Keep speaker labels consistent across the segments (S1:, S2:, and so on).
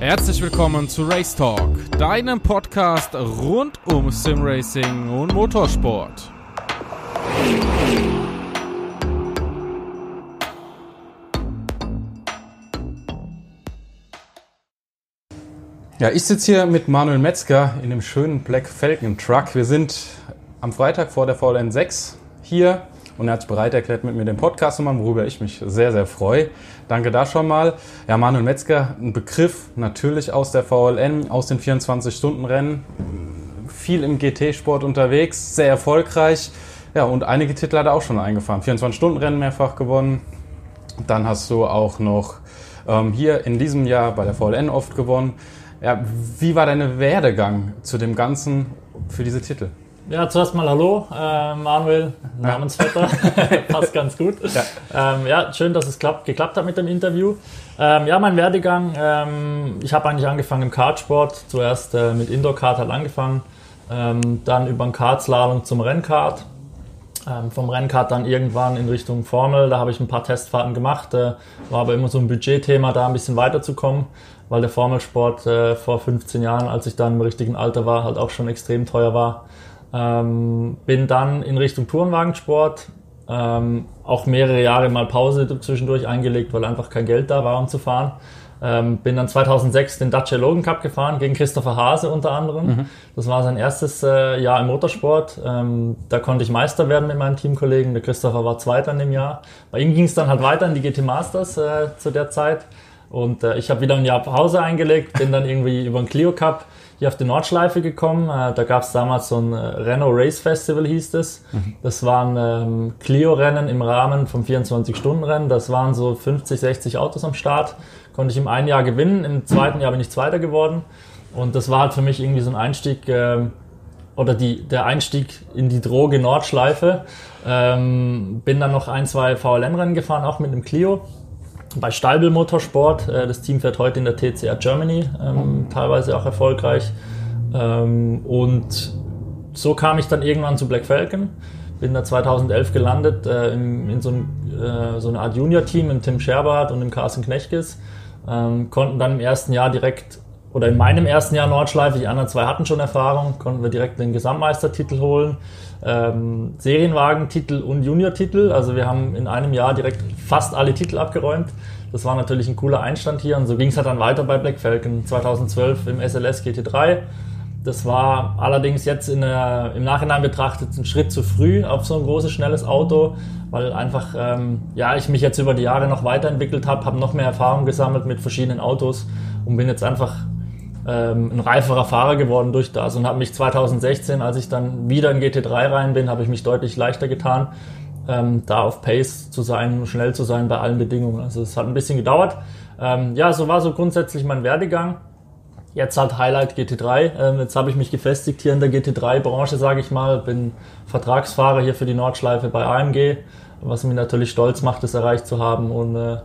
S1: Herzlich willkommen zu Race Talk, deinem Podcast rund um Simracing und Motorsport. Ja, ich sitze hier mit Manuel Metzger in dem schönen Black Falcon Truck. Wir sind am Freitag vor der VLN 6 hier und er hat sich bereit erklärt, mit mir den Podcast zu machen, worüber ich mich sehr, sehr freue. Danke da schon mal. Ja, Manuel Metzger, ein Begriff natürlich aus der VLN, aus den 24-Stunden-Rennen, viel im GT-Sport unterwegs, sehr erfolgreich. Ja, und einige Titel hat er auch schon eingefahren. 24-Stunden-Rennen mehrfach gewonnen. Dann hast du auch noch ähm, hier in diesem Jahr bei der VLN oft gewonnen. Ja, wie war dein Werdegang zu dem Ganzen für diese Titel?
S2: Ja, zuerst mal Hallo, äh, Manuel, Namensvetter, passt ganz gut. Ja. Ähm, ja. schön, dass es klappt, geklappt hat mit dem Interview. Ähm, ja, mein Werdegang, ähm, ich habe eigentlich angefangen im Kartsport, zuerst äh, mit Indoor-Kart halt angefangen, ähm, dann über den Kartslalom zum Rennkart, ähm, vom Rennkart dann irgendwann in Richtung Formel, da habe ich ein paar Testfahrten gemacht, äh, war aber immer so ein Budgetthema, da ein bisschen weiterzukommen weil der Formelsport äh, vor 15 Jahren, als ich dann im richtigen Alter war, halt auch schon extrem teuer war. Ähm, bin dann in Richtung Tourenwagensport, ähm, auch mehrere Jahre mal Pause zwischendurch eingelegt, weil einfach kein Geld da war, um zu fahren. Ähm, bin dann 2006 den Dacia Logan Cup gefahren, gegen Christopher Hase unter anderem. Mhm. Das war sein erstes äh, Jahr im Motorsport. Ähm, da konnte ich Meister werden mit meinen Teamkollegen. Der Christopher war Zweiter in dem Jahr. Bei ihm ging es dann halt weiter in die GT Masters äh, zu der Zeit. Und äh, ich habe wieder ein Jahr Pause eingelegt, bin dann irgendwie über den Clio Cup hier auf die Nordschleife gekommen. Äh, da gab es damals so ein äh, Renault Race Festival, hieß es. Mhm. Das waren ähm, Clio-Rennen im Rahmen vom 24-Stunden-Rennen. Das waren so 50, 60 Autos am Start. Konnte ich im einen Jahr gewinnen, im zweiten Jahr bin ich Zweiter geworden. Und das war halt für mich irgendwie so ein Einstieg, äh, oder die, der Einstieg in die Droge Nordschleife. Ähm, bin dann noch ein, zwei VLN-Rennen gefahren, auch mit dem Clio bei Steibel Motorsport. Äh, das Team fährt heute in der TCR Germany, ähm, teilweise auch erfolgreich. Ähm, und so kam ich dann irgendwann zu Black Falcon. Bin da 2011 gelandet äh, in, in so, ein, äh, so eine Art Junior-Team mit Tim Scherbart und dem Carsten Knechkes. Ähm, konnten dann im ersten Jahr direkt, oder in meinem ersten Jahr Nordschleife, die anderen zwei hatten schon Erfahrung, konnten wir direkt den Gesamtmeistertitel holen ähm, Serienwagentitel und Junior-Titel. Also wir haben in einem Jahr direkt fast alle Titel abgeräumt. Das war natürlich ein cooler Einstand hier und so ging es halt dann weiter bei Black Falcon 2012 im SLS GT3. Das war allerdings jetzt der, im Nachhinein betrachtet ein Schritt zu früh auf so ein großes, schnelles Auto, weil einfach, ähm, ja, ich mich jetzt über die Jahre noch weiterentwickelt habe, habe noch mehr Erfahrung gesammelt mit verschiedenen Autos und bin jetzt einfach ähm, ein reiferer Fahrer geworden durch das und habe mich 2016, als ich dann wieder in GT3 rein bin, habe ich mich deutlich leichter getan, ähm, da auf Pace zu sein, schnell zu sein bei allen Bedingungen. Also es hat ein bisschen gedauert. Ähm, ja, so war so grundsätzlich mein Werdegang. Jetzt halt Highlight GT3. Ähm, jetzt habe ich mich gefestigt hier in der GT3-Branche, sage ich mal. Bin Vertragsfahrer hier für die Nordschleife bei AMG, was mich natürlich stolz macht, das erreicht zu haben und äh,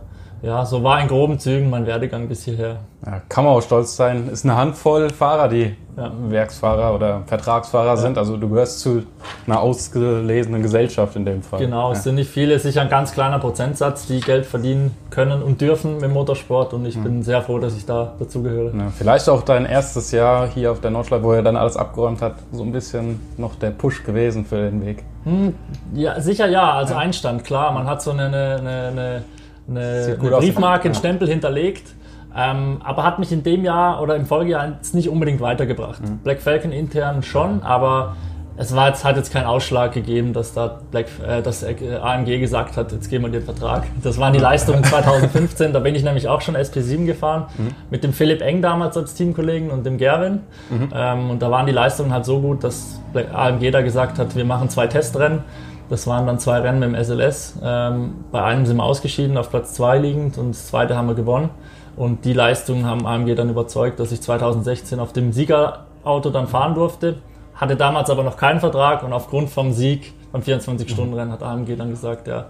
S2: ja, so war in groben Zügen mein Werdegang bis hierher.
S1: Ja, kann man auch stolz sein. Ist eine Handvoll Fahrer, die ja. Werksfahrer oder Vertragsfahrer ja. sind. Also du gehörst zu einer ausgelesenen Gesellschaft in dem Fall.
S2: Genau, es sind nicht viele, sicher ein ganz kleiner Prozentsatz, die Geld verdienen können und dürfen im Motorsport. Und ich bin sehr froh, dass ich da dazugehöre.
S1: vielleicht auch dein erstes Jahr hier auf der Nordschleife, wo er dann alles abgeräumt hat, so ein bisschen noch der Push gewesen für den Weg.
S2: Hm, ja, sicher ja. Also Einstand, klar. Man hat so eine, eine, eine eine, eine Briefmarke, einen Stempel hinterlegt. Ähm, aber hat mich in dem Jahr oder im Folgejahr jetzt nicht unbedingt weitergebracht. Mhm. Black Falcon intern schon, aber es war jetzt, hat jetzt keinen Ausschlag gegeben, dass da Black, äh, dass AMG gesagt hat, jetzt geben wir den Vertrag. Das waren die Leistungen 2015, da bin ich nämlich auch schon SP7 gefahren, mhm. mit dem Philipp Eng damals als Teamkollegen und dem Gerwin. Mhm. Ähm, und da waren die Leistungen halt so gut, dass AMG da gesagt hat, wir machen zwei Testrennen das waren dann zwei Rennen mit dem SLS. Ähm, bei einem sind wir ausgeschieden, auf Platz zwei liegend und das zweite haben wir gewonnen. Und die Leistungen haben AMG dann überzeugt, dass ich 2016 auf dem Siegerauto dann fahren durfte. Hatte damals aber noch keinen Vertrag und aufgrund vom Sieg beim 24-Stunden-Rennen hat AMG dann gesagt, ja,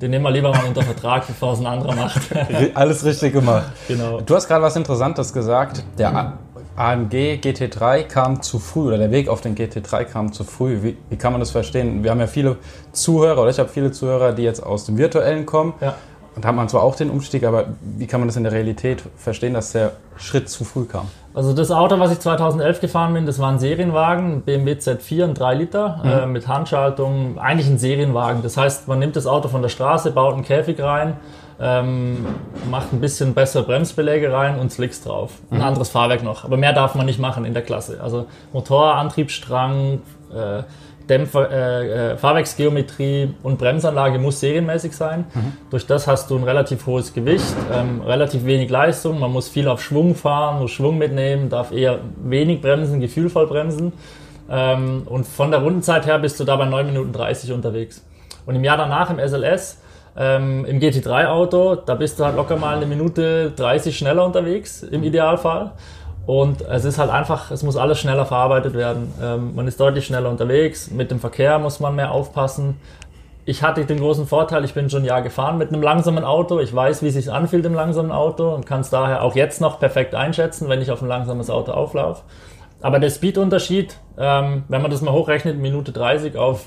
S2: den nehmen wir lieber mal unter Vertrag, bevor es ein anderer macht.
S1: Alles richtig gemacht. Genau. Du hast gerade was Interessantes gesagt. Der AMG GT3 kam zu früh oder der Weg auf den GT3 kam zu früh. Wie, wie kann man das verstehen? Wir haben ja viele Zuhörer oder ich habe viele Zuhörer, die jetzt aus dem Virtuellen kommen. Ja. und hat man zwar auch den Umstieg, aber wie kann man das in der Realität verstehen, dass der Schritt zu früh kam?
S2: Also das Auto, was ich 2011 gefahren bin, das war ein Serienwagen, BMW Z4, ein 3 Liter mhm. äh, mit Handschaltung, eigentlich ein Serienwagen. Das heißt, man nimmt das Auto von der Straße, baut einen Käfig rein, ähm, macht ein bisschen bessere Bremsbeläge rein und Slicks drauf. Ein mhm. anderes Fahrwerk noch, aber mehr darf man nicht machen in der Klasse. Also Motor, Antriebsstrang, äh, Dämpfer, äh, äh, Fahrwerksgeometrie und Bremsanlage muss serienmäßig sein. Mhm. Durch das hast du ein relativ hohes Gewicht, ähm, relativ wenig Leistung. Man muss viel auf Schwung fahren, muss Schwung mitnehmen, darf eher wenig bremsen, gefühlvoll bremsen. Ähm, und von der Rundenzeit her bist du da bei 9 Minuten 30 unterwegs. Und im Jahr danach im SLS, ähm, im GT3-Auto, da bist du halt locker mal eine Minute 30 schneller unterwegs, im Idealfall. Und es ist halt einfach, es muss alles schneller verarbeitet werden. Ähm, man ist deutlich schneller unterwegs. Mit dem Verkehr muss man mehr aufpassen. Ich hatte den großen Vorteil, ich bin schon ein Jahr gefahren mit einem langsamen Auto. Ich weiß, wie es sich anfühlt im langsamen Auto und kann es daher auch jetzt noch perfekt einschätzen, wenn ich auf ein langsames Auto auflaufe. Aber der Speedunterschied, ähm, wenn man das mal hochrechnet, Minute 30 auf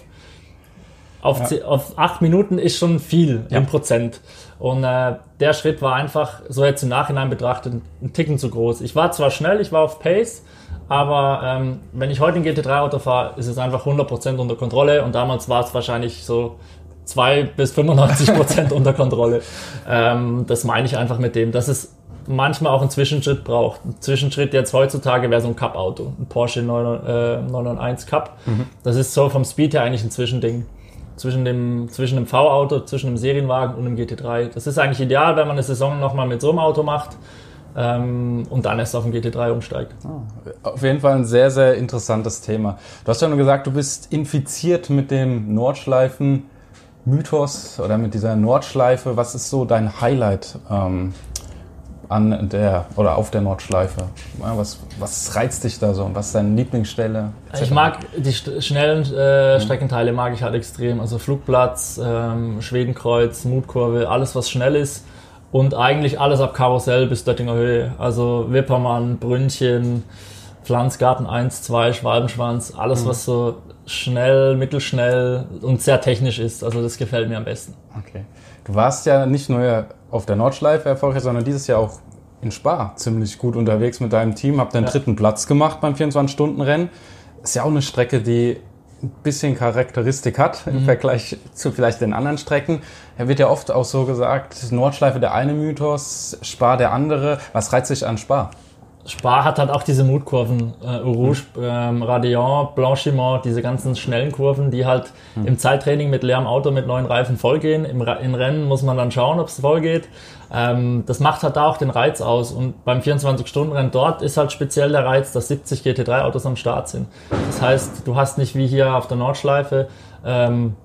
S2: auf, ja. auf acht Minuten ist schon viel ja. im Prozent. Und äh, der Schritt war einfach, so jetzt im Nachhinein betrachtet, ein Ticken zu groß. Ich war zwar schnell, ich war auf Pace, aber ähm, wenn ich heute ein GT3-Auto fahre, ist es einfach 100% unter Kontrolle und damals war es wahrscheinlich so 2 bis 95% unter Kontrolle. Ähm, das meine ich einfach mit dem, dass es manchmal auch einen Zwischenschritt braucht. Ein Zwischenschritt jetzt heutzutage wäre so ein Cup-Auto, ein Porsche 991 Cup. Mhm. Das ist so vom Speed her eigentlich ein Zwischending zwischen dem, zwischen dem V-Auto, zwischen dem Serienwagen und dem GT3. Das ist eigentlich ideal, wenn man eine Saison nochmal mit so einem Auto macht ähm, und dann erst auf den GT3 umsteigt.
S1: Oh, auf jeden Fall ein sehr, sehr interessantes Thema. Du hast ja nur gesagt, du bist infiziert mit dem Nordschleifen-Mythos oder mit dieser Nordschleife. Was ist so dein Highlight ähm, an der oder auf der Nordschleife? Was, was reizt dich da so und was ist deine Lieblingsstelle?
S2: Ich mag die schnellen äh, Streckenteile mag ich halt extrem. Also Flugplatz, ähm, Schwedenkreuz, Mutkurve, alles was schnell ist und eigentlich alles ab Karussell bis Döttinger Höhe. Also Wippermann, Brünnchen, Pflanzgarten 1, 2, Schwalbenschwanz, alles mhm. was so schnell, mittelschnell und sehr technisch ist. Also das gefällt mir am besten.
S1: Okay. Du warst ja nicht nur auf der Nordschleife erfolgreich, sondern dieses Jahr auch in Spa ziemlich gut unterwegs mit deinem Team. Habt den ja. dritten Platz gemacht beim 24-Stunden-Rennen. Ist ja auch eine Strecke, die ein bisschen Charakteristik hat im mhm. Vergleich zu vielleicht den anderen Strecken. Er wird ja oft auch so gesagt, Nordschleife der eine Mythos, Spa der andere. Was reizt sich an Spa?
S2: Spa hat halt auch diese Mutkurven, äh, Rouge, ähm, Radiant, Blanchiment, diese ganzen schnellen Kurven, die halt mhm. im Zeittraining mit leerem Auto mit neuen Reifen vollgehen. Im, Im Rennen muss man dann schauen, ob es voll geht. Ähm, das macht halt da auch den Reiz aus. Und beim 24-Stunden-Rennen dort ist halt speziell der Reiz, dass 70 GT3-Autos am Start sind. Das heißt, du hast nicht wie hier auf der Nordschleife ähm,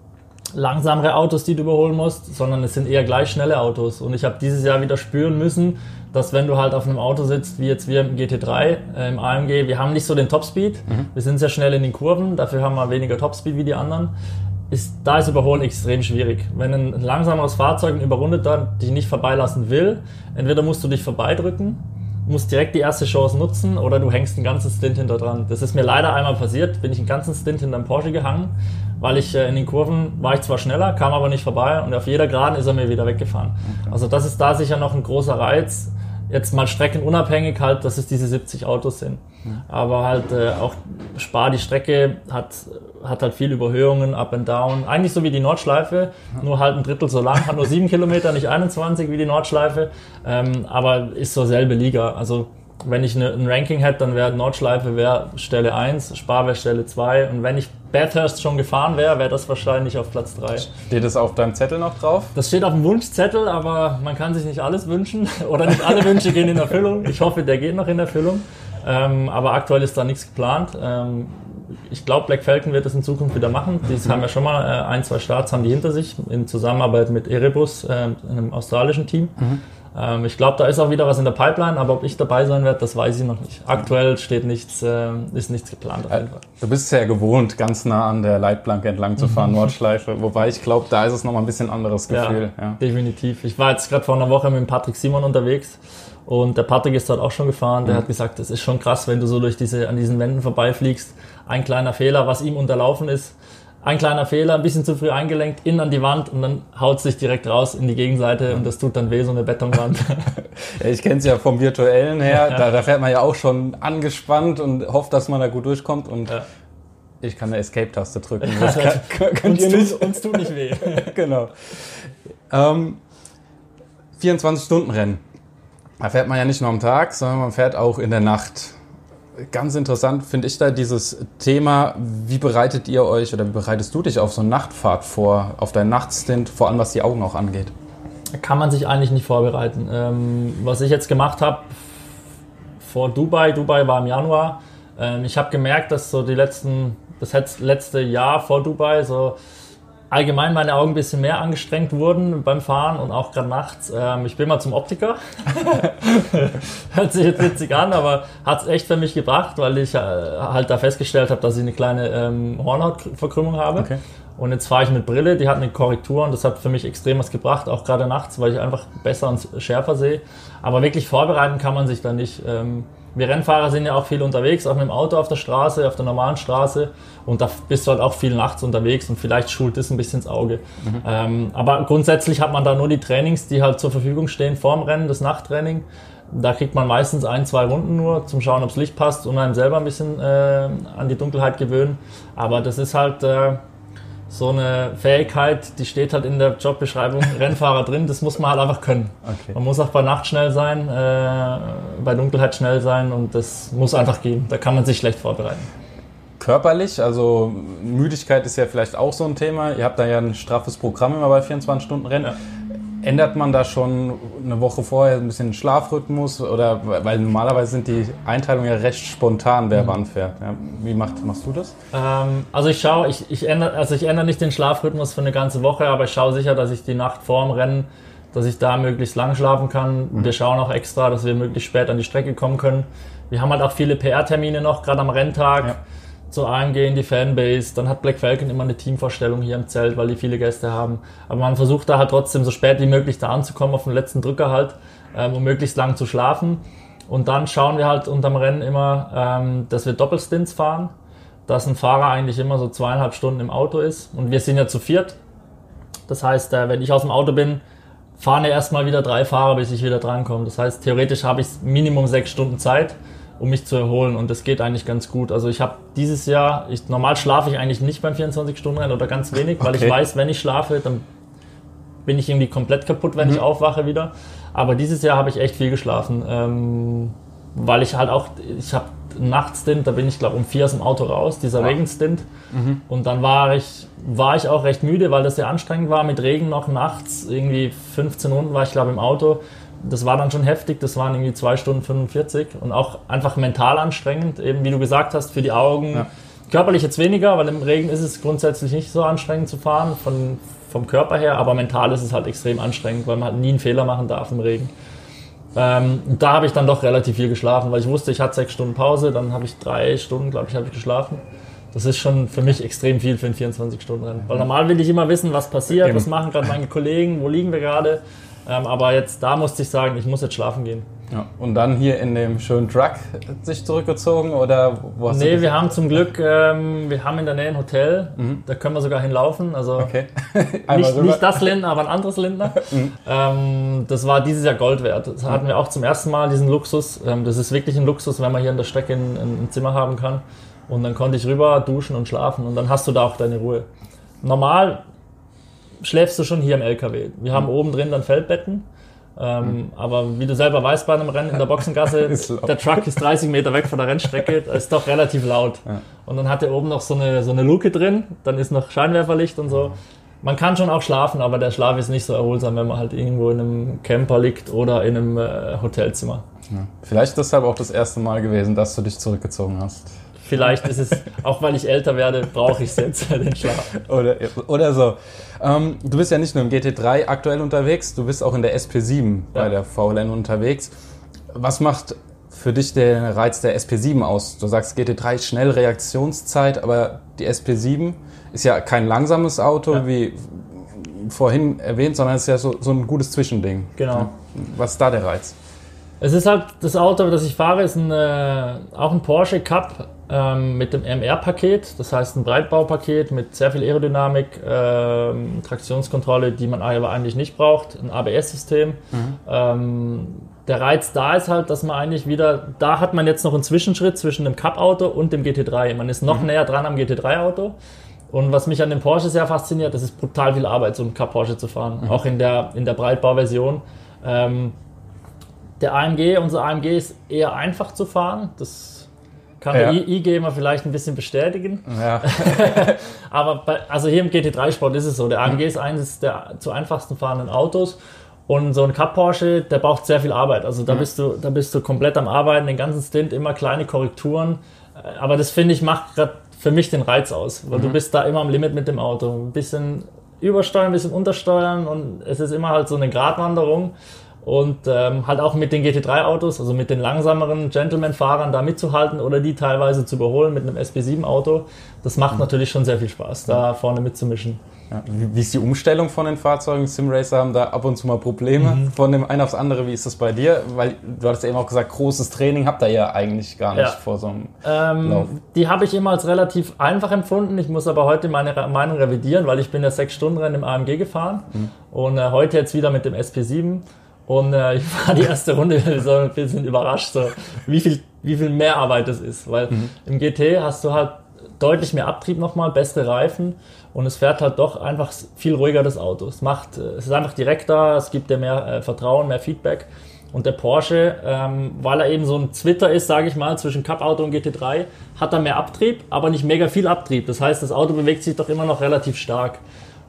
S2: langsamere Autos, die du überholen musst, sondern es sind eher gleich schnelle Autos. Und ich habe dieses Jahr wieder spüren müssen, dass wenn du halt auf einem Auto sitzt, wie jetzt wir im GT3, äh, im AMG, wir haben nicht so den Topspeed. Mhm. Wir sind sehr schnell in den Kurven, dafür haben wir weniger Topspeed wie die anderen. Ist, da ist Überholen extrem schwierig. Wenn ein langsameres Fahrzeug, ein Überrundeter, dich nicht vorbeilassen will, entweder musst du dich vorbeidrücken, musst direkt die erste Chance nutzen oder du hängst einen ganzen Stint hinter dran. Das ist mir leider einmal passiert, bin ich einen ganzen Stint hinter einem Porsche gehangen, weil ich äh, in den Kurven war ich zwar schneller, kam aber nicht vorbei und auf jeder Geraden ist er mir wieder weggefahren. Okay. Also das ist da sicher noch ein großer Reiz, jetzt mal streckenunabhängig halt, dass es diese 70 Autos sind. Aber halt äh, auch Spar, die Strecke hat, hat halt viel Überhöhungen, up and down. Eigentlich so wie die Nordschleife, nur halt ein Drittel so lang, hat nur 7 Kilometer, nicht 21 wie die Nordschleife, ähm, aber ist so selbe Liga. Also wenn ich eine, ein Ranking hätte, dann wäre Nordschleife wäre Stelle 1, Spar wäre Stelle 2 und wenn ich Bathurst schon gefahren wäre, wäre das wahrscheinlich auf Platz 3.
S1: Steht das auf deinem Zettel noch drauf?
S2: Das steht auf dem Wunschzettel, aber man kann sich nicht alles wünschen oder nicht alle Wünsche gehen in Erfüllung. Ich hoffe, der geht noch in Erfüllung. Ähm, aber aktuell ist da nichts geplant. Ähm, ich glaube, Black Falcon wird das in Zukunft wieder machen. Die mhm. haben ja schon mal äh, ein, zwei Starts haben die hinter sich in Zusammenarbeit mit Erebus, äh, einem australischen Team. Mhm. Ähm, ich glaube, da ist auch wieder was in der Pipeline, aber ob ich dabei sein werde, das weiß ich noch nicht. Aktuell steht nichts, äh, ist nichts geplant Fall.
S1: Du bist ja gewohnt, ganz nah an der Leitplanke entlang zu fahren, Nordschleife. Wobei ich glaube, da ist es nochmal ein bisschen anderes Gefühl.
S2: Ja, ja. definitiv. Ich war jetzt gerade vor einer Woche mit Patrick Simon unterwegs. Und der Patrick ist dort auch schon gefahren. Der mhm. hat gesagt, das ist schon krass, wenn du so durch diese, an diesen Wänden vorbeifliegst. Ein kleiner Fehler, was ihm unterlaufen ist, ein kleiner Fehler, ein bisschen zu früh eingelenkt, innen an die Wand und dann haut es sich direkt raus in die Gegenseite und das tut dann weh, so eine Betonwand.
S1: ich kenne es ja vom virtuellen her, da, da, fährt man ja auch schon angespannt und hofft, dass man da gut durchkommt und ja. ich kann eine Escape-Taste drücken. Das
S2: kann, kann, uns, tut, uns tut nicht weh.
S1: genau. Ähm, 24-Stunden-Rennen. Da fährt man ja nicht nur am Tag, sondern man fährt auch in der Nacht. Ganz interessant finde ich da dieses Thema, wie bereitet ihr euch oder wie bereitest du dich auf so eine Nachtfahrt vor, auf deinen Nachtstint, vor allem was die Augen auch angeht?
S2: Kann man sich eigentlich nicht vorbereiten. Ähm, was ich jetzt gemacht habe vor Dubai, Dubai war im Januar, ähm, ich habe gemerkt, dass so die letzten, das letzte Jahr vor Dubai so allgemein meine Augen ein bisschen mehr angestrengt wurden beim Fahren und auch gerade nachts. Ähm, ich bin mal zum Optiker. Hört sich jetzt witzig an, aber hat es echt für mich gebracht, weil ich äh, halt da festgestellt habe, dass ich eine kleine ähm, Hornhautverkrümmung habe. Okay. Und jetzt fahre ich mit Brille, die hat eine Korrektur und das hat für mich extrem was gebracht, auch gerade nachts, weil ich einfach besser und schärfer sehe. Aber wirklich vorbereiten kann man sich da nicht. Ähm, wir Rennfahrer sind ja auch viel unterwegs, auch mit dem Auto auf der Straße, auf der normalen Straße. Und da bist du halt auch viel nachts unterwegs und vielleicht schult das ein bisschen ins Auge. Mhm. Ähm, aber grundsätzlich hat man da nur die Trainings, die halt zur Verfügung stehen vorm Rennen, das Nachttraining. Da kriegt man meistens ein, zwei Runden nur zum Schauen, ob das Licht passt und einem selber ein bisschen äh, an die Dunkelheit gewöhnen. Aber das ist halt, äh, so eine Fähigkeit, die steht halt in der Jobbeschreibung Rennfahrer drin, das muss man halt einfach können. Okay. Man muss auch bei Nacht schnell sein, äh, bei Dunkelheit schnell sein und das muss einfach gehen. Da kann man sich schlecht vorbereiten.
S1: Körperlich, also Müdigkeit ist ja vielleicht auch so ein Thema. Ihr habt da ja ein straffes Programm immer bei 24 Stunden Rennen. Ja. Ändert man da schon eine Woche vorher ein bisschen den Schlafrhythmus? Oder weil normalerweise sind die Einteilungen ja recht spontan, wer mhm. wann fährt. Ja, wie macht, machst du das?
S2: Ähm, also ich schaue, ich, ich ändere, also ich ändere nicht den Schlafrhythmus für eine ganze Woche, aber ich schaue sicher, dass ich die Nacht vor dem Rennen, dass ich da möglichst lang schlafen kann. Mhm. Wir schauen auch extra, dass wir möglichst spät an die Strecke kommen können. Wir haben halt auch viele PR-Termine noch, gerade am Renntag. Ja zu AMG in die Fanbase. Dann hat Black Falcon immer eine Teamvorstellung hier im Zelt, weil die viele Gäste haben. Aber man versucht da halt trotzdem so spät wie möglich da anzukommen, auf den letzten Drücker halt, ähm, um möglichst lang zu schlafen. Und dann schauen wir halt unterm Rennen immer, ähm, dass wir Doppelstints fahren, dass ein Fahrer eigentlich immer so zweieinhalb Stunden im Auto ist. Und wir sind ja zu viert. Das heißt, äh, wenn ich aus dem Auto bin, fahren ja erstmal wieder drei Fahrer, bis ich wieder drankomme. Das heißt, theoretisch habe ich Minimum sechs Stunden Zeit um mich zu erholen und das geht eigentlich ganz gut. Also ich habe dieses Jahr, ich, normal schlafe ich eigentlich nicht beim 24-Stunden-Rennen oder ganz wenig, weil okay. ich weiß, wenn ich schlafe, dann bin ich irgendwie komplett kaputt, wenn mhm. ich aufwache wieder. Aber dieses Jahr habe ich echt viel geschlafen, ähm, weil ich halt auch, ich habe Nachtstint, da bin ich glaube um vier aus dem Auto raus, dieser ja. Regenstint. Mhm. Und dann war ich, war ich auch recht müde, weil das sehr anstrengend war mit Regen noch nachts. Irgendwie 15 Runden war ich glaube im Auto das war dann schon heftig, das waren irgendwie 2 Stunden 45 und auch einfach mental anstrengend, eben wie du gesagt hast, für die Augen. Ja. Körperlich jetzt weniger, weil im Regen ist es grundsätzlich nicht so anstrengend zu fahren, von, vom Körper her, aber mental ist es halt extrem anstrengend, weil man halt nie einen Fehler machen darf im Regen. Ähm, da habe ich dann doch relativ viel geschlafen, weil ich wusste, ich hatte sechs Stunden Pause, dann habe ich drei Stunden, glaube ich, habe ich geschlafen. Das ist schon für mich extrem viel für ein 24-Stunden-Rennen. Weil normal will ich immer wissen, was passiert, was machen gerade meine Kollegen, wo liegen wir gerade. Ähm, aber jetzt, da musste ich sagen, ich muss jetzt schlafen gehen.
S1: Ja. Und dann hier in dem schönen Truck sich zurückgezogen oder
S2: wo hast Nee, wir haben zum Glück, ähm, wir haben in der Nähe ein Hotel, mhm. da können wir sogar hinlaufen. Also okay. nicht, nicht, das Lindner, aber ein anderes Lindner. mhm. ähm, das war dieses Jahr Gold wert. Das hatten wir auch zum ersten Mal diesen Luxus. Ähm, das ist wirklich ein Luxus, wenn man hier an der Strecke ein, ein Zimmer haben kann. Und dann konnte ich rüber duschen und schlafen und dann hast du da auch deine Ruhe. Normal schläfst du schon hier im LKW. Wir haben mhm. oben drin dann Feldbetten. Ähm, mhm. Aber wie du selber weißt bei einem Rennen in der Boxengasse, der Truck ist 30 Meter weg von der Rennstrecke, das ist doch relativ laut. Ja. Und dann hat er oben noch so eine, so eine Luke drin, dann ist noch Scheinwerferlicht und so. Man kann schon auch schlafen, aber der Schlaf ist nicht so erholsam, wenn man halt irgendwo in einem Camper liegt oder in einem äh, Hotelzimmer.
S1: Ja. Vielleicht deshalb auch das erste Mal gewesen, dass du dich zurückgezogen hast.
S2: Vielleicht ist es, auch weil ich älter werde, brauche ich es jetzt, den Schlaf.
S1: Oder, oder so. Ähm, du bist ja nicht nur im GT3 aktuell unterwegs, du bist auch in der SP7 ja. bei der VLN unterwegs. Was macht für dich den Reiz der SP7 aus? Du sagst GT3 schnell Reaktionszeit, aber die SP7 ist ja kein langsames Auto, ja. wie vorhin erwähnt, sondern es ist ja so, so ein gutes Zwischending.
S2: Genau.
S1: Was ist da der Reiz?
S2: Es ist halt das Auto, das ich fahre, ist ein, äh, auch ein Porsche Cup ähm, mit dem MR-Paket, das heißt ein Breitbaupaket mit sehr viel Aerodynamik, ähm, Traktionskontrolle, die man aber eigentlich nicht braucht, ein ABS-System. Mhm. Ähm, der Reiz da ist halt, dass man eigentlich wieder, da hat man jetzt noch einen Zwischenschritt zwischen dem Cup-Auto und dem GT3. Man ist noch mhm. näher dran am GT3-Auto. Und was mich an dem Porsche sehr fasziniert, das ist brutal viel Arbeit, so einen Cup Porsche zu fahren. Mhm. Auch in der, in der Breitbauversion. Ähm, der AMG, unser AMG ist eher einfach zu fahren. Das kann ja. der IG mal vielleicht ein bisschen bestätigen. Ja. Aber bei, also hier im GT3 Sport ist es so. Der AMG ist eines der zu einfachsten fahrenden Autos. Und so ein Cup Porsche, der braucht sehr viel Arbeit. Also da mhm. bist du, da bist du komplett am Arbeiten, den ganzen Stint, immer kleine Korrekturen. Äh, aber das finde ich macht gerade für mich den Reiz aus, weil mhm. du bist da immer am Limit mit dem Auto. Ein bisschen übersteuern, ein bisschen untersteuern und es ist immer halt so eine Gratwanderung. Und ähm, halt auch mit den GT3-Autos, also mit den langsameren Gentleman-Fahrern da mitzuhalten oder die teilweise zu überholen mit einem SP7-Auto, das macht mhm. natürlich schon sehr viel Spaß, da vorne mitzumischen.
S1: Ja. Wie ist die Umstellung von den Fahrzeugen? Simracer haben da ab und zu mal Probleme mhm. von dem einen aufs andere. Wie ist das bei dir? Weil du hattest ja eben auch gesagt, großes Training habt ihr ja eigentlich gar nicht ja. vor so einem
S2: ähm, Lauf. Die habe ich immer als relativ einfach empfunden. Ich muss aber heute meine Meinung revidieren, weil ich bin ja sechs Stunden Rennen im AMG gefahren mhm. und äh, heute jetzt wieder mit dem SP7. Und äh, ich war die erste Runde so ein bisschen überrascht, so, wie, viel, wie viel mehr Arbeit das ist. Weil mhm. im GT hast du halt deutlich mehr Abtrieb nochmal, bessere Reifen und es fährt halt doch einfach viel ruhiger das Auto. Es macht, es ist einfach direkter, es gibt dir mehr äh, Vertrauen, mehr Feedback. Und der Porsche, ähm, weil er eben so ein Zwitter ist, sage ich mal, zwischen Cup-Auto und GT3, hat er mehr Abtrieb, aber nicht mega viel Abtrieb. Das heißt, das Auto bewegt sich doch immer noch relativ stark.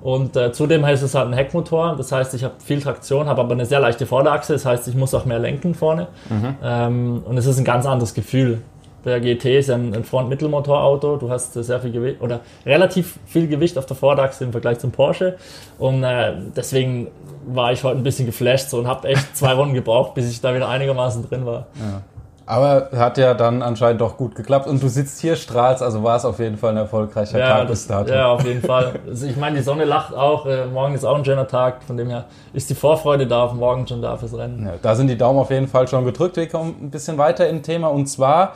S2: Und äh, zudem heißt es halt ein Heckmotor. Das heißt, ich habe viel Traktion, habe aber eine sehr leichte Vorderachse. Das heißt, ich muss auch mehr lenken vorne. Mhm. Ähm, und es ist ein ganz anderes Gefühl. Der GT ist ein, ein Front-Mittelmotorauto. Du hast sehr viel Gewicht oder relativ viel Gewicht auf der Vorderachse im Vergleich zum Porsche. Und äh, deswegen war ich heute ein bisschen geflasht so, und habe echt zwei Runden gebraucht, bis ich da wieder einigermaßen drin war.
S1: Ja. Aber hat ja dann anscheinend doch gut geklappt. Und du sitzt hier, strahlst, also war es auf jeden Fall ein erfolgreicher
S2: ja,
S1: Tag
S2: bis dato. Ja, auf jeden Fall. Also ich meine, die Sonne lacht auch. Äh, morgen ist auch ein schöner Tag. Von dem her ist die Vorfreude da, auf morgen schon da fürs Rennen.
S1: Ja, da sind die Daumen auf jeden Fall schon gedrückt. Wir kommen ein bisschen weiter im Thema. Und zwar,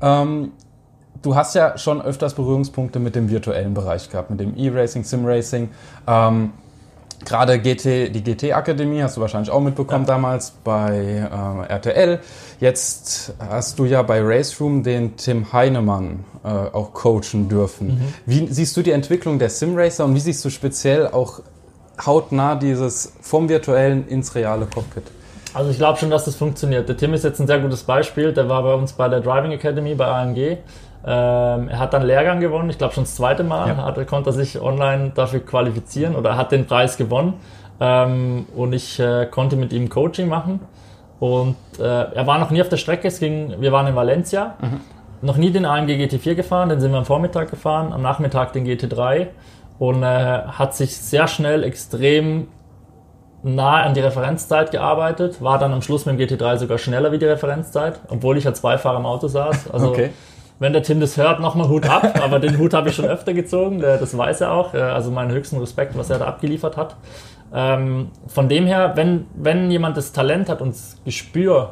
S1: ähm, du hast ja schon öfters Berührungspunkte mit dem virtuellen Bereich gehabt, mit dem E-Racing, Sim-Racing. Ähm, Gerade GT, die GT-Akademie hast du wahrscheinlich auch mitbekommen ja. damals bei äh, RTL. Jetzt hast du ja bei Raceroom den Tim Heinemann äh, auch coachen dürfen. Mhm. Wie siehst du die Entwicklung der Simracer und wie siehst du speziell auch hautnah dieses vom virtuellen ins reale Cockpit?
S2: Also ich glaube schon, dass das funktioniert. Der Tim ist jetzt ein sehr gutes Beispiel. Der war bei uns bei der Driving Academy bei AMG ähm, er hat dann Lehrgang gewonnen, ich glaube schon das zweite Mal, ja. hat, konnte er sich online dafür qualifizieren oder hat den Preis gewonnen. Ähm, und ich äh, konnte mit ihm Coaching machen. Und äh, er war noch nie auf der Strecke, es ging, wir waren in Valencia, mhm. noch nie den AMG GT4 gefahren, den sind wir am Vormittag gefahren, am Nachmittag den GT3 und äh, hat sich sehr schnell extrem nah an die Referenzzeit gearbeitet, war dann am Schluss mit dem GT3 sogar schneller wie die Referenzzeit, obwohl ich als Beifahrer im Auto saß. Also okay wenn der Tim das hört, nochmal Hut ab. Aber den Hut habe ich schon öfter gezogen, das weiß er auch. Also meinen höchsten Respekt, was er da abgeliefert hat. Ähm, von dem her, wenn, wenn jemand das Talent hat und das Gespür,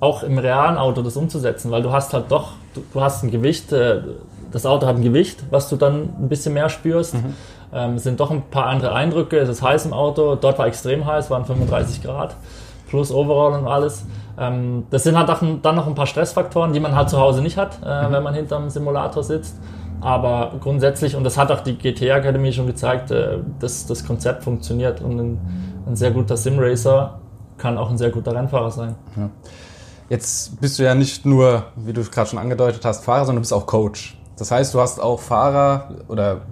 S2: auch im realen Auto das umzusetzen, weil du hast halt doch, du, du hast ein Gewicht, äh, das Auto hat ein Gewicht, was du dann ein bisschen mehr spürst. Mhm. Ähm, es sind doch ein paar andere Eindrücke, es ist heiß im Auto, dort war extrem heiß, waren 35 Grad, plus Overall und alles. Ähm, das sind halt auch, dann noch ein paar Stressfaktoren, die man halt zu Hause nicht hat, äh, mhm. wenn man hinterm Simulator sitzt. Aber grundsätzlich, und das hat auch die GT Akademie schon gezeigt, äh, dass das Konzept funktioniert und ein, ein sehr guter Simracer kann auch ein sehr guter Rennfahrer sein. Ja.
S1: Jetzt bist du ja nicht nur, wie du gerade schon angedeutet hast, Fahrer, sondern du bist auch Coach. Das heißt, du hast auch Fahrer oder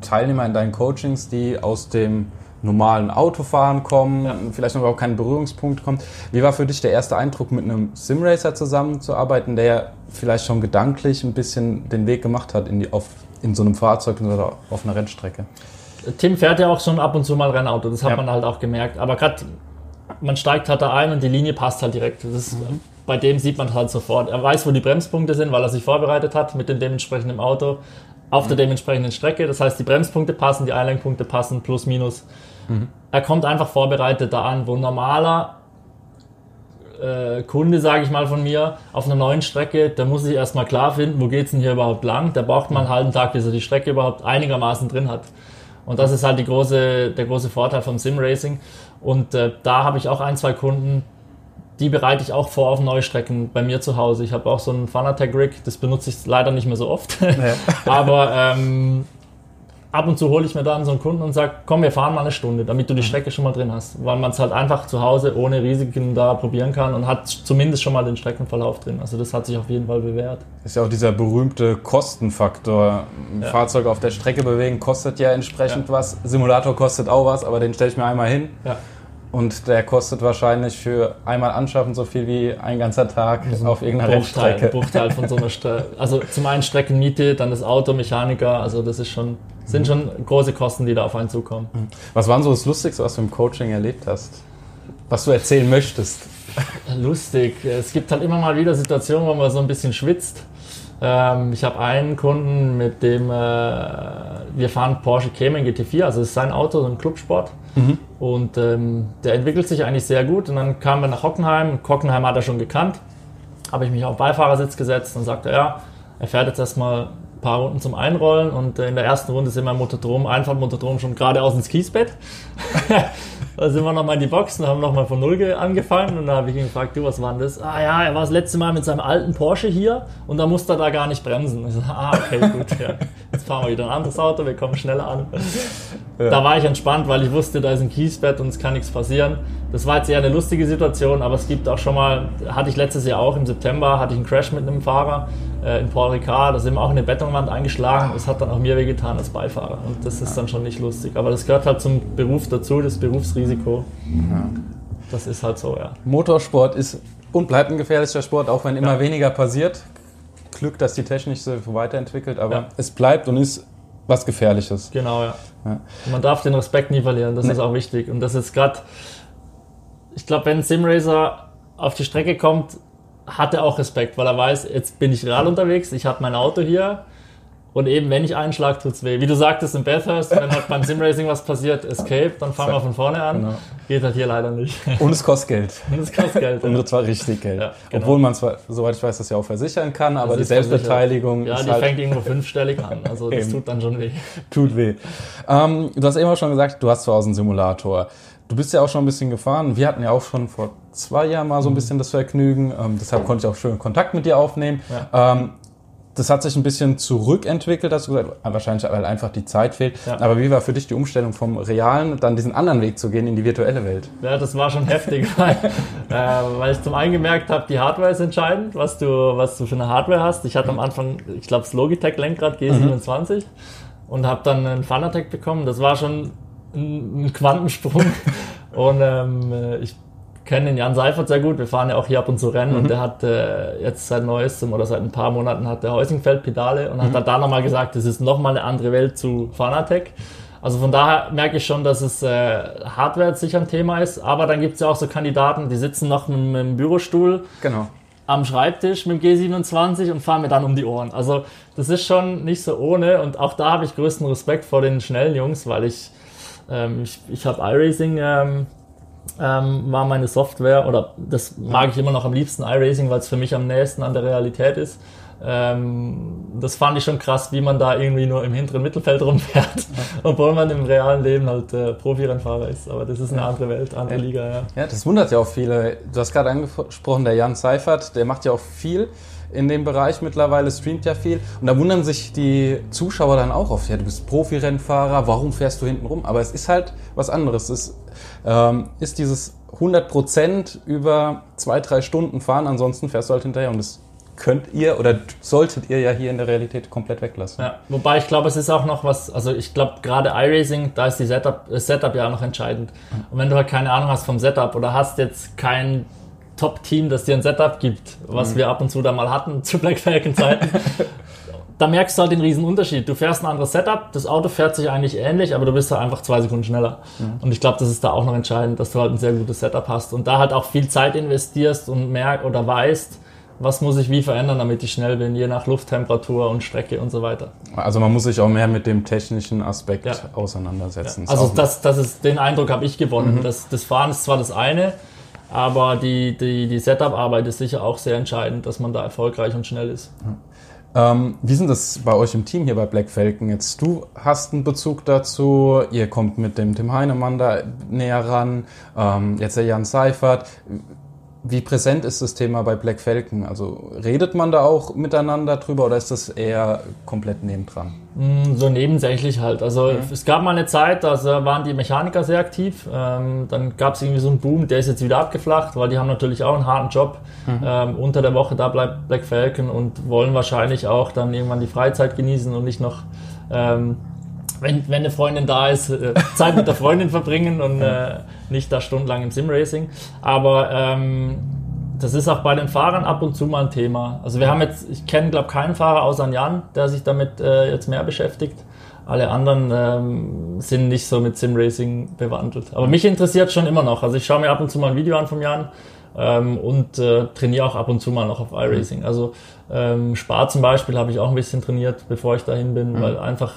S1: Teilnehmer in deinen Coachings, die aus dem normalen Autofahren kommen, ja. vielleicht noch überhaupt keinen Berührungspunkt kommt. Wie war für dich der erste Eindruck, mit einem Simracer zusammenzuarbeiten, der ja vielleicht schon gedanklich ein bisschen den Weg gemacht hat in, die, auf, in so einem Fahrzeug oder auf einer Rennstrecke?
S2: Tim fährt ja auch schon ab und zu mal Rennauto, das hat ja. man halt auch gemerkt. Aber gerade man steigt halt da ein und die Linie passt halt direkt. Ist, mhm. Bei dem sieht man halt sofort. Er weiß, wo die Bremspunkte sind, weil er sich vorbereitet hat mit dem dementsprechenden Auto auf mhm. der dementsprechenden Strecke. Das heißt, die Bremspunkte passen, die Einlenkpunkte passen, plus minus. Mhm. Er kommt einfach vorbereitet da an, wo normaler äh, Kunde, sage ich mal von mir, auf einer neuen Strecke, der muss sich erstmal klar finden, wo geht's denn hier überhaupt lang. Der braucht mal einen halben Tag, bis er die Strecke überhaupt einigermaßen drin hat. Und das ist halt die große, der große Vorteil vom Sim-Racing. Und äh, da habe ich auch ein, zwei Kunden, die bereite ich auch vor auf neue Strecken bei mir zu Hause. Ich habe auch so einen Fanatec-Rig, das benutze ich leider nicht mehr so oft. Ja. Aber ähm, ab und zu hole ich mir dann so einen Kunden und sage, komm, wir fahren mal eine Stunde, damit du die Strecke schon mal drin hast. Weil man es halt einfach zu Hause ohne Risiken da probieren kann und hat zumindest schon mal den Streckenverlauf drin. Also das hat sich auf jeden Fall bewährt.
S1: Ist ja auch dieser berühmte Kostenfaktor. Ein ja. Fahrzeug auf der Strecke bewegen kostet ja entsprechend ja. was. Simulator kostet auch was, aber den stelle ich mir einmal hin. Ja. Und der kostet wahrscheinlich für einmal anschaffen so viel wie ein ganzer Tag also auf irgendeiner Bruchteil, Rennstrecke.
S2: Bruchteil von so einer Strecke. Also zum einen Streckenmiete, dann das Auto, Mechaniker. Also das ist schon, sind schon große Kosten, die da auf einen zukommen. Mhm.
S1: Was war so das Lustigste, was du im Coaching erlebt hast? Was du erzählen möchtest?
S2: Lustig. Es gibt halt immer mal wieder Situationen, wo man so ein bisschen schwitzt. Ähm, ich habe einen Kunden, mit dem äh, wir fahren Porsche Cayman GT4, also das ist sein Auto, so ein Clubsport. Mhm. Und ähm, der entwickelt sich eigentlich sehr gut. Und dann kamen wir nach Hockenheim. Hockenheim hat er schon gekannt. Habe ich mich auf den Beifahrersitz gesetzt und sagte, ja, er fährt jetzt erstmal paar Runden zum Einrollen. Und äh, in der ersten Runde sind wir im Motodrom, einfach Motodrom schon geradeaus ins Kiesbett. Da sind wir nochmal in die Boxen, haben nochmal von Null angefangen und da habe ich ihn gefragt, du, was war denn das? Ah ja, er war das letzte Mal mit seinem alten Porsche hier und da musste er da gar nicht bremsen. Ich so, ah, okay, gut, ja. Jetzt fahren wir wieder ein anderes Auto, wir kommen schneller an. Ja. Da war ich entspannt, weil ich wusste, da ist ein Kiesbett und es kann nichts passieren. Das war jetzt eher eine lustige Situation, aber es gibt auch schon mal, hatte ich letztes Jahr auch im September, hatte ich einen Crash mit einem Fahrer äh, in Paul Ricard, da sind wir auch in eine Betonwand eingeschlagen. Das hat dann auch mir wehgetan als Beifahrer und das ist dann schon nicht lustig. Aber das gehört halt zum Beruf dazu, das Berufsrisiko. Ja. Das ist halt so, ja.
S1: Motorsport ist und bleibt ein gefährlicher Sport, auch wenn immer ja. weniger passiert. Glück, dass die Technik sich so weiterentwickelt, aber ja. es bleibt und ist was Gefährliches.
S2: Genau, ja. ja. Man darf den Respekt nie verlieren, das nee. ist auch wichtig. Und das ist gerade ich glaube, wenn ein Simracer auf die Strecke kommt, hat er auch Respekt, weil er weiß, jetzt bin ich real unterwegs, ich habe mein Auto hier und eben, wenn ich einschlag, tut's weh. Wie du sagtest in Bathurst, wenn halt beim Simracing was passiert, Escape, dann fangen wir von vorne an. Genau. Geht halt hier leider nicht.
S1: Und es kostet Geld.
S2: Und es kostet Geld.
S1: Und zwar richtig Geld. Ja, genau. Obwohl man zwar, soweit ich weiß, das ja auch versichern kann, aber die Selbstbeteiligung
S2: Ja,
S1: ist
S2: die
S1: halt
S2: fängt irgendwo fünfstellig an. Also das tut dann schon weh.
S1: Tut weh. Ähm, du hast eben auch schon gesagt, du hast zu Hause einen Simulator. Du bist ja auch schon ein bisschen gefahren. Wir hatten ja auch schon vor zwei Jahren mal so ein mhm. bisschen das Vergnügen. Ähm, deshalb konnte ich auch schön Kontakt mit dir aufnehmen. Ja. Ähm, das hat sich ein bisschen zurückentwickelt, hast du gesagt, wahrscheinlich weil einfach die Zeit fehlt. Ja. Aber wie war für dich die Umstellung vom realen, dann diesen anderen Weg zu gehen in die virtuelle Welt?
S2: Ja, das war schon heftig, weil, äh, weil ich zum einen gemerkt habe, die Hardware ist entscheidend, was du, was du für eine Hardware hast. Ich hatte am Anfang, ich glaube, das Logitech Lenkrad G27 mhm. und habe dann einen Fanatec bekommen. Das war schon ein, ein Quantensprung. und ähm, ich kenne den Jan Seifert sehr gut. Wir fahren ja auch hier ab und zu Rennen mhm. und der hat äh, jetzt seit neuestem oder seit ein paar Monaten hat der Häusingfeld Pedale und mhm. hat da nochmal gesagt, das ist nochmal eine andere Welt zu Fanatec. Also von daher merke ich schon, dass es äh, Hardware sicher ein Thema ist, aber dann gibt es ja auch so Kandidaten, die sitzen noch mit, mit dem Bürostuhl genau. am Schreibtisch mit dem G27 und fahren mir dann um die Ohren. Also das ist schon nicht so ohne und auch da habe ich größten Respekt vor den schnellen Jungs, weil ich ähm, ich ich habe iRacing, ähm, ähm, war meine Software, oder das mag ich immer noch am liebsten, iRacing, weil es für mich am nächsten an der Realität ist. Ähm, das fand ich schon krass, wie man da irgendwie nur im hinteren Mittelfeld rumfährt, obwohl man im realen Leben halt äh, Profi-Rennfahrer ist. Aber das ist eine andere Welt, andere ja. Liga, ja.
S1: Ja, das wundert ja auch viele. Du hast gerade angesprochen, der Jan Seifert, der macht ja auch viel in dem Bereich mittlerweile, streamt ja viel. Und da wundern sich die Zuschauer dann auch oft, ja, du bist Profi-Rennfahrer, warum fährst du hinten rum? Aber es ist halt was anderes. Es ähm, ist dieses 100% über zwei, drei Stunden fahren, ansonsten fährst du halt hinterher und das könnt ihr oder solltet ihr ja hier in der Realität komplett weglassen.
S2: Ja, wobei ich glaube, es ist auch noch was, also ich glaube gerade iRacing, da ist die Setup, das Setup ja auch noch entscheidend. Und wenn du halt keine Ahnung hast vom Setup oder hast jetzt kein Top-Team, das dir ein Setup gibt, was mhm. wir ab und zu da mal hatten zu Black Falcon-Zeiten. da merkst du halt den riesen Unterschied. Du fährst ein anderes Setup, das Auto fährt sich eigentlich ähnlich, aber du bist halt einfach zwei Sekunden schneller. Mhm. Und ich glaube, das ist da auch noch entscheidend, dass du halt ein sehr gutes Setup hast und da halt auch viel Zeit investierst und merkst oder weißt, was muss ich wie verändern, damit ich schnell bin, je nach Lufttemperatur und Strecke und so weiter.
S1: Also man muss sich auch mehr mit dem technischen Aspekt ja. auseinandersetzen.
S2: Ja. Also das, das ist, den Eindruck habe ich gewonnen. Mhm. Das, das Fahren ist zwar das eine, Aber die, die, die Setup-Arbeit ist sicher auch sehr entscheidend, dass man da erfolgreich und schnell ist.
S1: Ähm, wie sind das bei euch im Team hier bei Black Falcon jetzt? Du hast einen Bezug dazu, ihr kommt mit dem Tim Heinemann da näher ran, ähm, jetzt der Jan Seifert. Wie präsent ist das Thema bei Black Falcon? Also redet man da auch miteinander drüber oder ist das eher komplett nebendran?
S2: Mm, so nebensächlich halt. Also mhm. es gab mal eine Zeit, da waren die Mechaniker sehr aktiv. Ähm, dann gab es irgendwie so einen Boom, der ist jetzt wieder abgeflacht, weil die haben natürlich auch einen harten Job. Mhm. Ähm, unter der Woche da bleibt Black Falcon und wollen wahrscheinlich auch dann irgendwann die Freizeit genießen und nicht noch ähm, wenn, wenn eine Freundin da ist, äh, Zeit mit der Freundin verbringen und äh, nicht da stundenlang im Simracing. Aber ähm, das ist auch bei den Fahrern ab und zu mal ein Thema. Also wir haben jetzt, ich kenne glaube keinen Fahrer außer Jan, der sich damit äh, jetzt mehr beschäftigt. Alle anderen ähm, sind nicht so mit Simracing bewandelt. Aber mich interessiert schon immer noch. Also ich schaue mir ab und zu mal ein Video an vom Jan ähm, und äh, trainiere auch ab und zu mal noch auf iRacing. Also ähm, Spar zum Beispiel habe ich auch ein bisschen trainiert, bevor ich dahin bin, mhm. weil einfach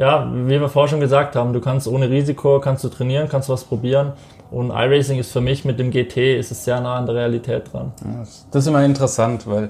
S2: ja, wie wir vorher schon gesagt haben, du kannst ohne Risiko, kannst du trainieren, kannst was probieren. Und iRacing ist für mich mit dem GT ist es sehr nah an der Realität dran.
S1: Das ist immer interessant, weil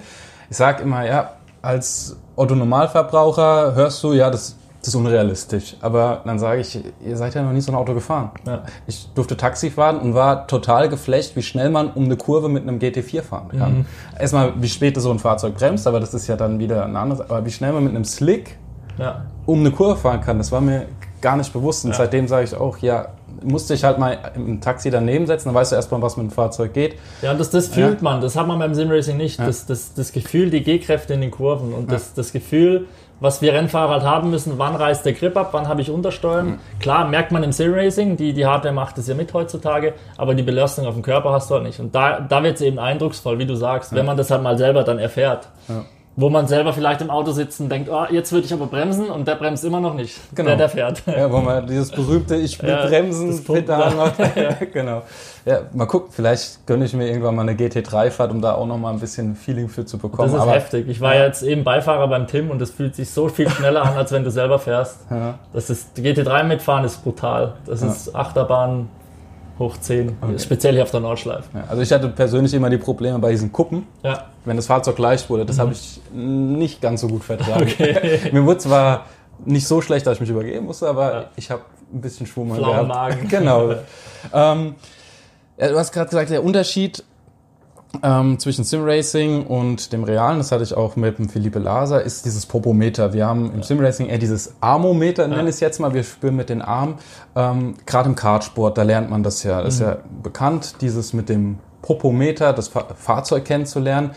S1: ich sage immer, ja, als Otto-Normalverbraucher hörst du, ja, das, das ist unrealistisch. Aber dann sage ich, ihr seid ja noch nie so ein Auto gefahren. Ja. Ich durfte Taxi fahren und war total geflecht, wie schnell man um eine Kurve mit einem GT4 fahren kann. Mhm. Erstmal, wie spät so ein Fahrzeug bremst, aber das ist ja dann wieder ein anderes. Aber wie schnell man mit einem Slick ja. um eine Kurve fahren kann. Das war mir gar nicht bewusst. Und ja. seitdem sage ich auch, ja, musste ich halt mal im Taxi daneben setzen, dann weißt du erstmal, was mit dem Fahrzeug geht.
S2: Ja, und das, das fühlt ja. man, das hat man beim Simracing nicht. Ja. Das, das, das Gefühl, die G-Kräfte in den Kurven und das, das Gefühl, was wir Rennfahrer halt haben müssen, wann reißt der Grip ab, wann habe ich Untersteuern. Mhm. Klar, merkt man im Simracing, die, die Hardware macht es ja mit heutzutage, aber die Belastung auf dem Körper hast du halt nicht. Und da, da wird es eben eindrucksvoll, wie du sagst, wenn man das halt mal selber dann erfährt. Ja wo man selber vielleicht im Auto sitzt und denkt, oh, jetzt würde ich aber bremsen und der bremst immer noch nicht,
S1: genau.
S2: der, der fährt.
S1: Ja, wo man dieses berühmte Ich will ja, bremsen, Pedal macht. ja. genau. Ja, mal gucken, vielleicht gönne ich mir irgendwann mal eine GT3-Fahrt, um da auch noch mal ein bisschen Feeling für zu bekommen.
S2: Das ist aber, heftig. Ich war ja. jetzt eben Beifahrer beim Tim und es fühlt sich so viel schneller an, als wenn du selber fährst. Ja. Das ist, GT3 mitfahren ist brutal. Das ist Achterbahn hoch 10, okay. speziell hier auf der Nordschleife.
S1: Ja, also ich hatte persönlich immer die Probleme bei diesen Kuppen, ja. wenn das Fahrzeug leicht wurde. Das mhm. habe ich nicht ganz so gut vertragen. Okay. Mir wurde zwar nicht so schlecht, dass ich mich übergeben musste, aber ja. ich habe ein bisschen Schwung
S2: gehabt. Magen.
S1: genau. ähm, du hast gerade gesagt, der Unterschied ähm, zwischen Simracing und dem Realen, das hatte ich auch mit dem Philippe Laser, ist dieses Popometer. Wir haben im Simracing eher dieses Armometer, nenne ich es jetzt mal. Wir spüren mit den Armen. Ähm, Gerade im Kartsport, da lernt man das ja. Das ist mhm. ja bekannt, dieses mit dem Popometer, das Fahrzeug kennenzulernen.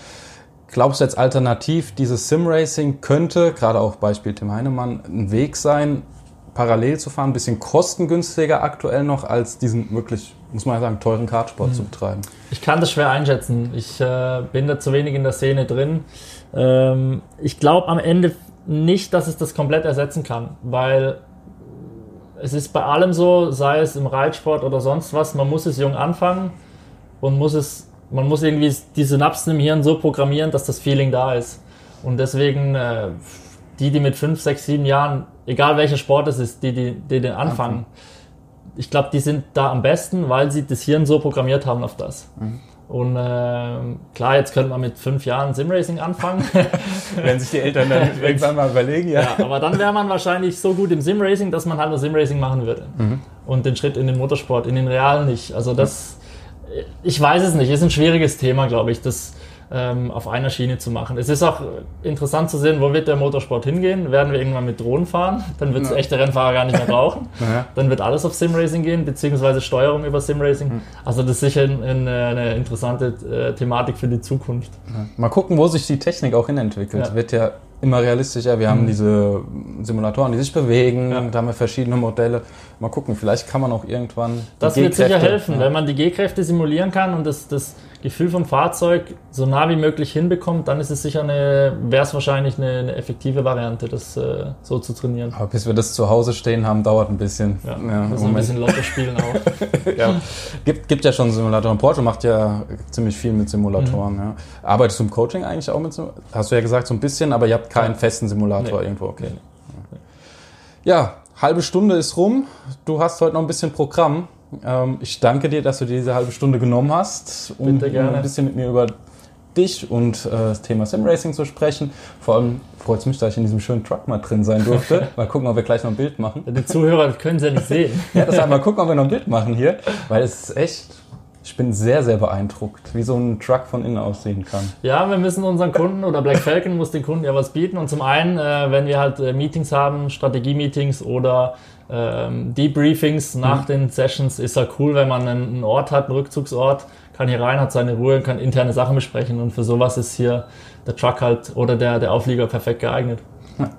S1: Glaubst du jetzt alternativ, dieses Simracing könnte, gerade auch Beispiel Tim Heinemann, ein Weg sein, parallel zu fahren, ein bisschen kostengünstiger aktuell noch, als diesen wirklich, muss man ja sagen, teuren Kartsport mhm. zu betreiben?
S2: Ich kann das schwer einschätzen. Ich äh, bin da zu wenig in der Szene drin. Ähm, ich glaube am Ende nicht, dass es das komplett ersetzen kann, weil es ist bei allem so, sei es im Reitsport oder sonst was, man muss es jung anfangen und muss es, man muss irgendwie die Synapsen im Hirn so programmieren, dass das Feeling da ist. Und deswegen, äh, die, die mit fünf, sechs, sieben Jahren egal welcher Sport es ist, die, die, die den anfangen, ich glaube, die sind da am besten, weil sie das Hirn so programmiert haben auf das. Mhm. Und äh, klar, jetzt könnte man mit fünf Jahren Simracing anfangen.
S1: Wenn sich die Eltern dann irgendwann mal überlegen, ja.
S2: ja aber dann wäre man wahrscheinlich so gut im Simracing, dass man halt nur Simracing machen würde. Mhm. Und den Schritt in den Motorsport, in den Realen nicht. Also das, ich weiß es nicht, ist ein schwieriges Thema, glaube ich. Das, ähm, auf einer Schiene zu machen. Es ist auch interessant zu sehen, wo wird der Motorsport hingehen. Werden wir irgendwann mit Drohnen fahren? Dann wird es ja. echte Rennfahrer gar nicht mehr brauchen. Ja. Dann wird alles auf Simracing gehen, beziehungsweise Steuerung über Simracing. Mhm. Also das ist sicher eine, eine interessante äh, Thematik für die Zukunft.
S1: Ja. Mal gucken, wo sich die Technik auch hinentwickelt. Wird ja immer realistischer. Wir haben mhm. diese Simulatoren, die sich bewegen, da haben wir verschiedene Modelle. Mal gucken, vielleicht kann man auch irgendwann.
S2: Das wird sicher helfen, ja. wenn man die G-Kräfte simulieren kann und das, das Gefühl vom Fahrzeug so nah wie möglich hinbekommt, dann ist es sicher eine, wäre es wahrscheinlich eine, eine, effektive Variante, das äh, so zu trainieren.
S1: Aber bis wir das zu Hause stehen haben, dauert ein bisschen.
S2: Ja, ja müssen ein bisschen Lotto spielen auch.
S1: ja. Gibt, gibt ja schon Simulatoren. Porsche macht ja ziemlich viel mit Simulatoren. Mhm. Ja. Arbeitest du im Coaching eigentlich auch mit Simulatoren? Hast du ja gesagt, so ein bisschen, aber ihr habt keinen festen Simulator nee. irgendwo. Okay. Nee. Ja, halbe Stunde ist rum. Du hast heute noch ein bisschen Programm. Ähm, ich danke dir, dass du dir diese halbe Stunde genommen hast, um ein bisschen mit mir über dich und äh, das Thema Simracing zu sprechen. Vor allem freut es mich, dass ich in diesem schönen Truck mal drin sein durfte. Mal gucken, ob wir gleich noch ein Bild machen.
S2: Die Zuhörer können es ja nicht sehen.
S1: ja, das mal gucken, ob wir noch ein Bild machen hier, weil es ist echt ich bin sehr, sehr beeindruckt, wie so ein Truck von innen aussehen kann.
S2: Ja, wir müssen unseren Kunden oder Black Falcon muss den Kunden ja was bieten. Und zum einen, äh, wenn wir halt äh, Meetings haben, Strategie-Meetings oder ähm, Debriefings nach mhm. den Sessions, ist ja cool, wenn man einen Ort hat, einen Rückzugsort, kann hier rein, hat seine Ruhe, kann interne Sachen besprechen. Und für sowas ist hier der Truck halt oder der, der Auflieger perfekt geeignet. Ja.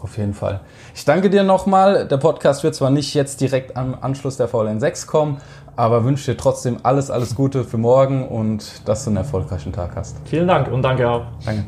S1: Auf jeden Fall. Ich danke dir nochmal. Der Podcast wird zwar nicht jetzt direkt am Anschluss der VLN 6 kommen, aber wünsche dir trotzdem alles, alles Gute für morgen und dass du einen erfolgreichen Tag hast.
S2: Vielen Dank und danke auch. Danke.